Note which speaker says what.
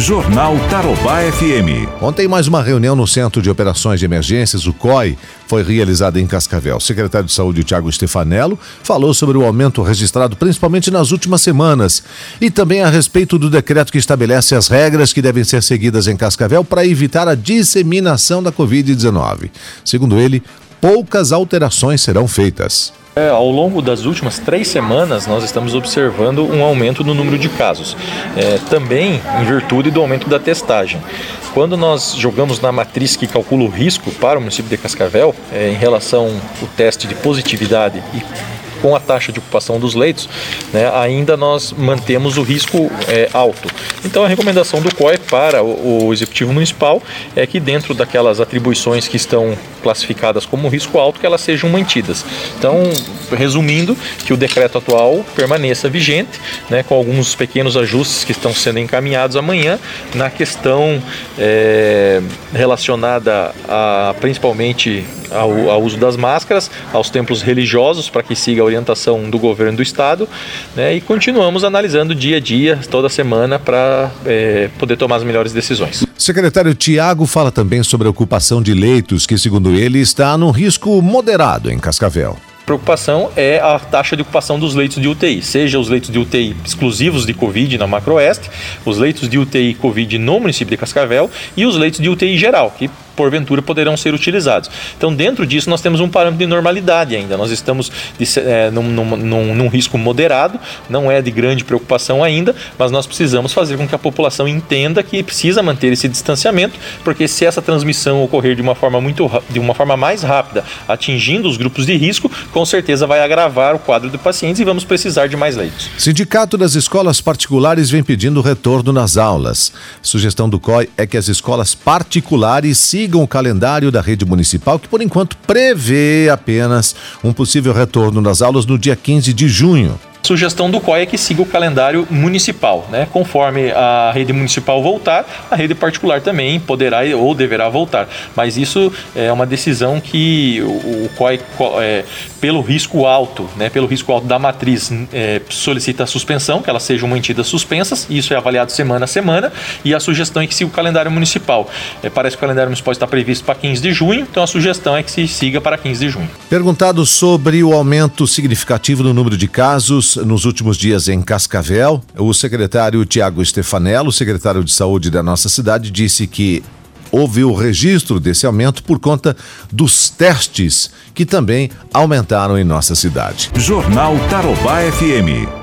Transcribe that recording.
Speaker 1: Jornal Tarobá FM.
Speaker 2: Ontem, mais uma reunião no Centro de Operações de Emergências, o COI, foi realizada em Cascavel. O secretário de Saúde, Tiago Stefanello, falou sobre o aumento registrado principalmente nas últimas semanas e também a respeito do decreto que estabelece as regras que devem ser seguidas em Cascavel para evitar a disseminação da Covid-19. Segundo ele, poucas alterações serão feitas.
Speaker 3: É, ao longo das últimas três semanas, nós estamos observando um aumento no número de casos, é, também em virtude do aumento da testagem. Quando nós jogamos na matriz que calcula o risco para o município de Cascavel, é, em relação ao teste de positividade e com a taxa de ocupação dos leitos, né, ainda nós mantemos o risco é, alto. Então a recomendação do COE para o, o, Executivo Municipal é que dentro daquelas atribuições que estão classificadas como risco alto, que elas sejam mantidas. Então, resumindo, que o decreto atual permaneça vigente, né, com alguns pequenos ajustes que estão sendo encaminhados amanhã na questão é, relacionada a principalmente ao, ao, uso das máscaras, aos templos religiosos para que siga a orientação do governo do estado, né, e continuamos analisando dia a dia, toda semana, para é, poder tomar as melhores decisões.
Speaker 2: Secretário Tiago fala também sobre a ocupação de leitos, que, segundo ele, está no risco moderado em Cascavel
Speaker 3: preocupação é a taxa de ocupação dos leitos de UTI, seja os leitos de UTI exclusivos de Covid na Macroeste, os leitos de UTI Covid no município de Cascavel e os leitos de UTI geral, que porventura poderão ser utilizados. Então, dentro disso, nós temos um parâmetro de normalidade ainda. Nós estamos de, é, num, num, num, risco moderado, não é de grande preocupação ainda, mas nós precisamos fazer com que a população entenda que precisa manter esse distanciamento, porque se essa transmissão ocorrer de uma forma muito de uma forma mais rápida, atingindo os grupos de risco, com certeza vai agravar o quadro de pacientes e vamos precisar de mais leitos.
Speaker 2: Sindicato das escolas particulares vem pedindo retorno nas aulas. Sugestão do COI é que as escolas particulares sigam sigam o calendário da rede municipal, que por enquanto prevê apenas um possível retorno das aulas no dia 15 de junho
Speaker 3: sugestão do COI é que siga o calendário municipal, né? Conforme a rede municipal voltar, a rede particular também poderá ou deverá voltar. Mas isso é uma decisão que o COI, é, pelo risco alto, né? Pelo risco alto da matriz, é, solicita a suspensão, que elas sejam mantidas suspensas. Isso é avaliado semana a semana. E a sugestão é que siga o calendário municipal. É, parece que o calendário municipal está previsto para 15 de junho, então a sugestão é que se siga para 15 de junho.
Speaker 2: Perguntado sobre o aumento significativo no número de casos nos últimos dias em Cascavel. O secretário Tiago Stefanello, secretário de saúde da nossa cidade, disse que houve o registro desse aumento por conta dos testes que também aumentaram em nossa cidade.
Speaker 1: Jornal Tarobá FM.